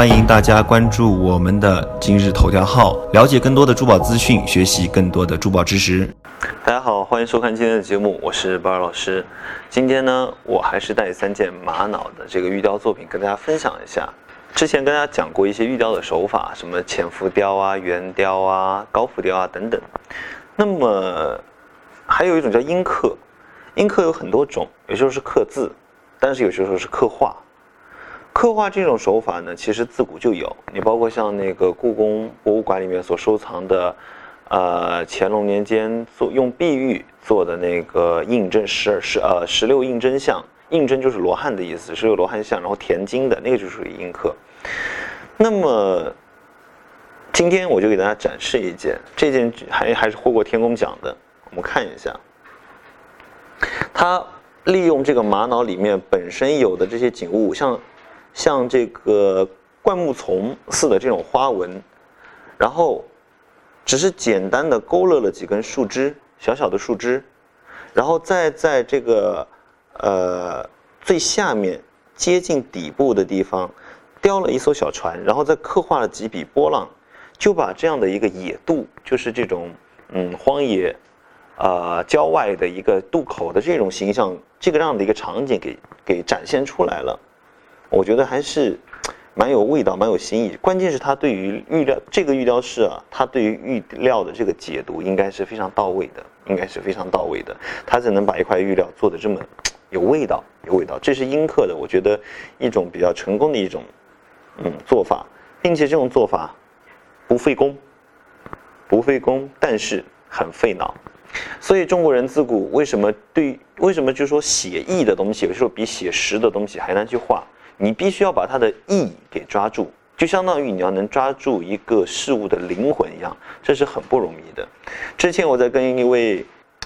欢迎大家关注我们的今日头条号，了解更多的珠宝资讯，学习更多的珠宝知识。大家好，欢迎收看今天的节目，我是巴尔老师。今天呢，我还是带三件玛瑙的这个玉雕作品跟大家分享一下。之前跟大家讲过一些玉雕的手法，什么浅浮雕啊、圆雕啊、高浮雕啊等等。那么还有一种叫阴刻，阴刻有很多种，有些时候是刻字，但是有些时候是刻画。刻画这种手法呢，其实自古就有。你包括像那个故宫博物馆里面所收藏的，呃，乾隆年间做用碧玉做的那个印针十二十呃十六印针像，印针就是罗汉的意思，十六罗汉像，然后填金的那个就属于阴刻。那么今天我就给大家展示一件，这件还还是获过天工奖的，我们看一下，它利用这个玛瑙里面本身有的这些景物，像。像这个灌木丛似的这种花纹，然后只是简单的勾勒了几根树枝，小小的树枝，然后再在这个呃最下面接近底部的地方雕了一艘小船，然后再刻画了几笔波浪，就把这样的一个野渡，就是这种嗯荒野啊郊外的一个渡口的这种形象，这个样的一个场景给给展现出来了。我觉得还是蛮有味道、蛮有新意。关键是他对于玉料这个玉雕师啊，他对于玉料的这个解读应该是非常到位的，应该是非常到位的。他才能把一块玉料做的这么有味道、有味道。这是阴刻的，我觉得一种比较成功的一种嗯做法，并且这种做法不费工，不费工，但是很费脑。所以中国人自古为什么对为什么就说写意的东西有时候比写实的东西还难去画？你必须要把它的意给抓住，就相当于你要能抓住一个事物的灵魂一样，这是很不容易的。之前我在跟一位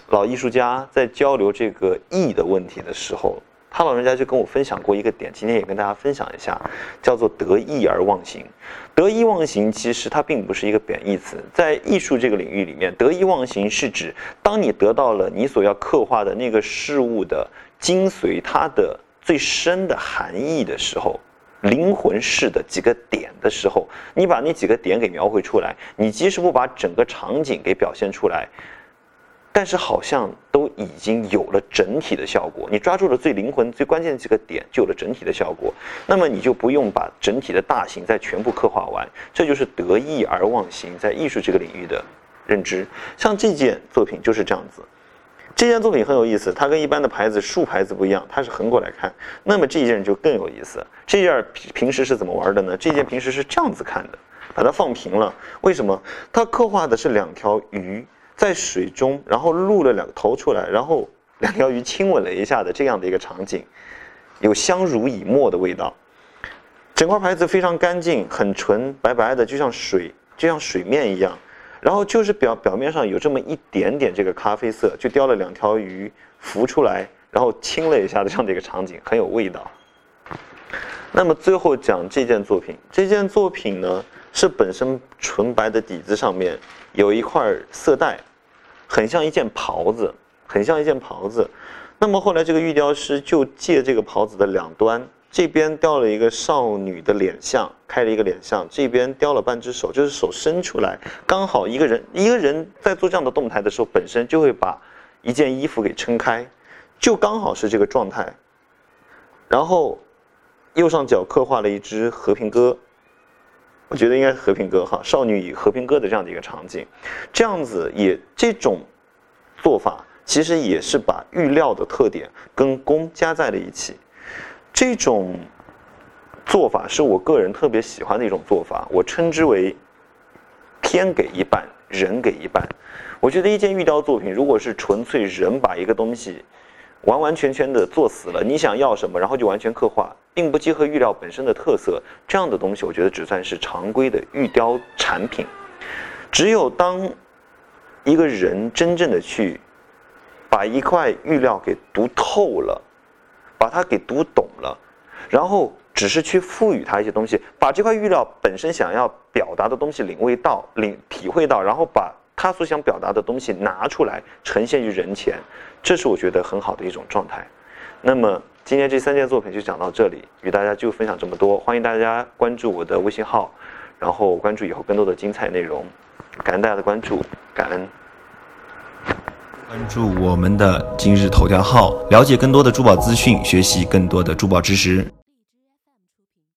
老艺术家在交流这个意的问题的时候，他老人家就跟我分享过一个点，今天也跟大家分享一下，叫做得意而忘形。得意忘形其实它并不是一个贬义词，在艺术这个领域里面，得意忘形是指当你得到了你所要刻画的那个事物的精髓，它的。最深的含义的时候，灵魂式的几个点的时候，你把那几个点给描绘出来，你即使不把整个场景给表现出来，但是好像已经有了整体的效果。你抓住了最灵魂、最关键的几个点，就有了整体的效果。那么你就不用把整体的大型再全部刻画完，这就是得意而忘形在艺术这个领域的认知。像这件作品就是这样子。这件作品很有意思，它跟一般的牌子竖牌子不一样，它是横过来看。那么这件就更有意思。这件平时是怎么玩的呢？这件平时是这样子看的，把它放平了。为什么？它刻画的是两条鱼在水中，然后露了两个头出来，然后两条鱼亲吻了一下的这样的一个场景，有相濡以沫的味道。整块牌子非常干净，很纯，白白的，就像水，就像水面一样。然后就是表表面上有这么一点点这个咖啡色，就雕了两条鱼浮出来，然后亲了一下这样的一个场景，很有味道。那么最后讲这件作品，这件作品呢是本身纯白的底子上面有一块色带，很像一件袍子，很像一件袍子。那么后来这个玉雕师就借这个袍子的两端。这边雕了一个少女的脸像，开了一个脸像。这边雕了半只手，就是手伸出来，刚好一个人一个人在做这样的动态的时候，本身就会把一件衣服给撑开，就刚好是这个状态。然后右上角刻画了一只和平鸽，我觉得应该是和平鸽哈，少女与和平鸽的这样的一个场景。这样子也这种做法，其实也是把玉料的特点跟工加在了一起。这种做法是我个人特别喜欢的一种做法，我称之为“天给一半，人给一半”。我觉得一件玉雕作品，如果是纯粹人把一个东西完完全全的做死了，你想要什么，然后就完全刻画，并不结合玉料本身的特色，这样的东西，我觉得只算是常规的玉雕产品。只有当一个人真正的去把一块玉料给读透了。把它给读懂了，然后只是去赋予它一些东西，把这块玉料本身想要表达的东西领会到、领体会到，然后把他所想表达的东西拿出来呈现于人前，这是我觉得很好的一种状态。那么今天这三件作品就讲到这里，与大家就分享这么多。欢迎大家关注我的微信号，然后关注以后更多的精彩内容。感恩大家的关注，感恩。关注我们的今日头条号，了解更多的珠宝资讯，学习更多的珠宝知识。